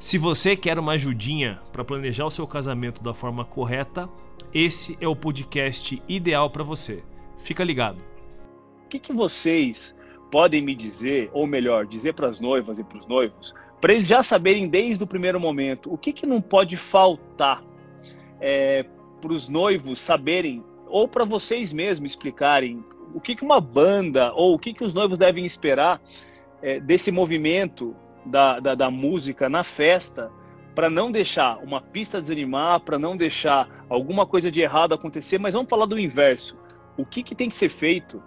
Se você quer uma ajudinha para planejar o seu casamento da forma correta, esse é o podcast ideal para você. Fica ligado. O que, que vocês podem me dizer, ou melhor, dizer para as noivas e para os noivos, para eles já saberem desde o primeiro momento o que, que não pode faltar é, para os noivos saberem, ou para vocês mesmos explicarem o que, que uma banda ou o que, que os noivos devem esperar é, desse movimento da, da, da música na festa para não deixar uma pista desanimar, para não deixar alguma coisa de errado acontecer, mas vamos falar do inverso. O que, que tem que ser feito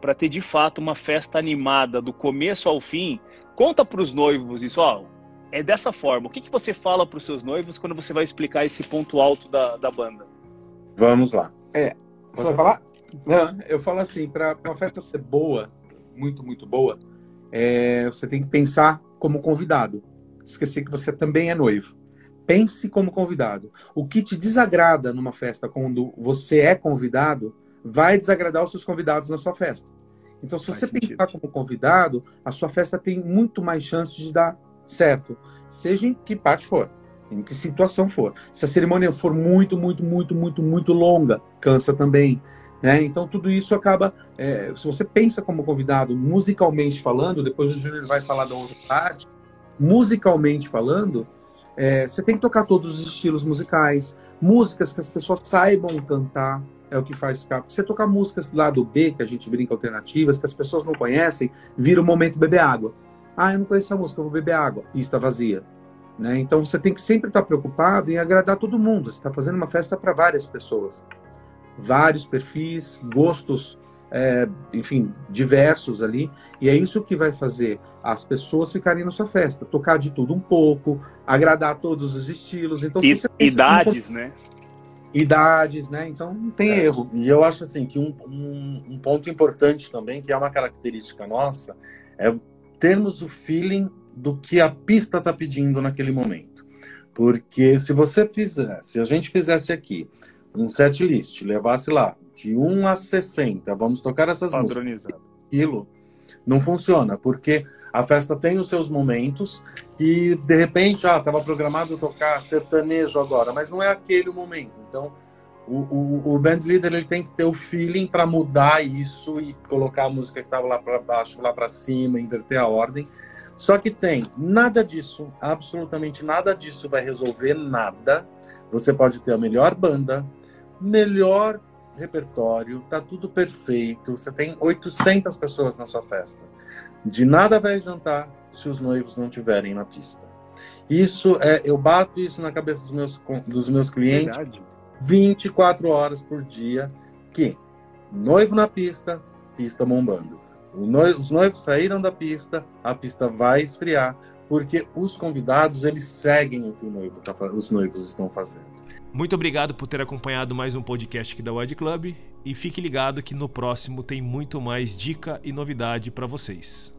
para ter de fato uma festa animada do começo ao fim? Conta para os noivos isso, ó, é dessa forma. O que, que você fala para os seus noivos quando você vai explicar esse ponto alto da, da banda? Vamos lá. É, você vai falar? Não, eu falo assim, para uma festa ser boa, muito, muito boa, é, você tem que pensar como convidado. Esquecer que você também é noivo. Pense como convidado. O que te desagrada numa festa quando você é convidado, vai desagradar os seus convidados na sua festa. Então, se Faz você sentido. pensar como convidado, a sua festa tem muito mais chance de dar certo, seja em que parte for, em que situação for. Se a cerimônia for muito, muito, muito, muito, muito longa, cansa também. Né? Então, tudo isso acaba. É, se você pensa como convidado, musicalmente falando, depois o Júnior vai falar da outra parte, musicalmente falando, é, você tem que tocar todos os estilos musicais, músicas que as pessoas saibam cantar, é o que faz ficar. Você tocar músicas lá do B, que a gente brinca alternativas, que as pessoas não conhecem, vira o momento beber água. Ah, eu não conheço essa música, eu vou beber água. Pista vazia. Né? Então você tem que sempre estar preocupado em agradar todo mundo. Você está fazendo uma festa para várias pessoas vários perfis, gostos, é, enfim, diversos ali. E é isso que vai fazer as pessoas ficarem na sua festa, tocar de tudo um pouco, agradar todos os estilos. Então, e, idades, né? Idades, né? Então não tem é, erro. E eu acho assim que um, um, um ponto importante também, que é uma característica nossa, é termos o feeling do que a pista está pedindo naquele momento. Porque se você fizer, se a gente fizesse aqui um set list, levasse lá de 1 a 60, vamos tocar essas músicas. Aquilo não funciona, porque a festa tem os seus momentos e de repente, ah, estava programado tocar sertanejo agora, mas não é aquele o momento. Então, o, o, o band leader ele tem que ter o feeling para mudar isso e colocar a música que estava lá para baixo, lá para cima, inverter a ordem. Só que tem nada disso, absolutamente nada disso vai resolver nada. Você pode ter a melhor banda, melhor repertório, tá tudo perfeito, você tem 800 pessoas na sua festa. De nada vai adiantar se os noivos não tiverem na pista. Isso é, eu bato isso na cabeça dos meus, dos meus clientes Verdade. 24 horas por dia, que noivo na pista, pista bombando. Noivo, os noivos saíram da pista, a pista vai esfriar, porque os convidados eles seguem o que noivo tá, os noivos estão fazendo. Muito obrigado por ter acompanhado mais um podcast aqui da Wide Club e fique ligado que no próximo tem muito mais dica e novidade para vocês.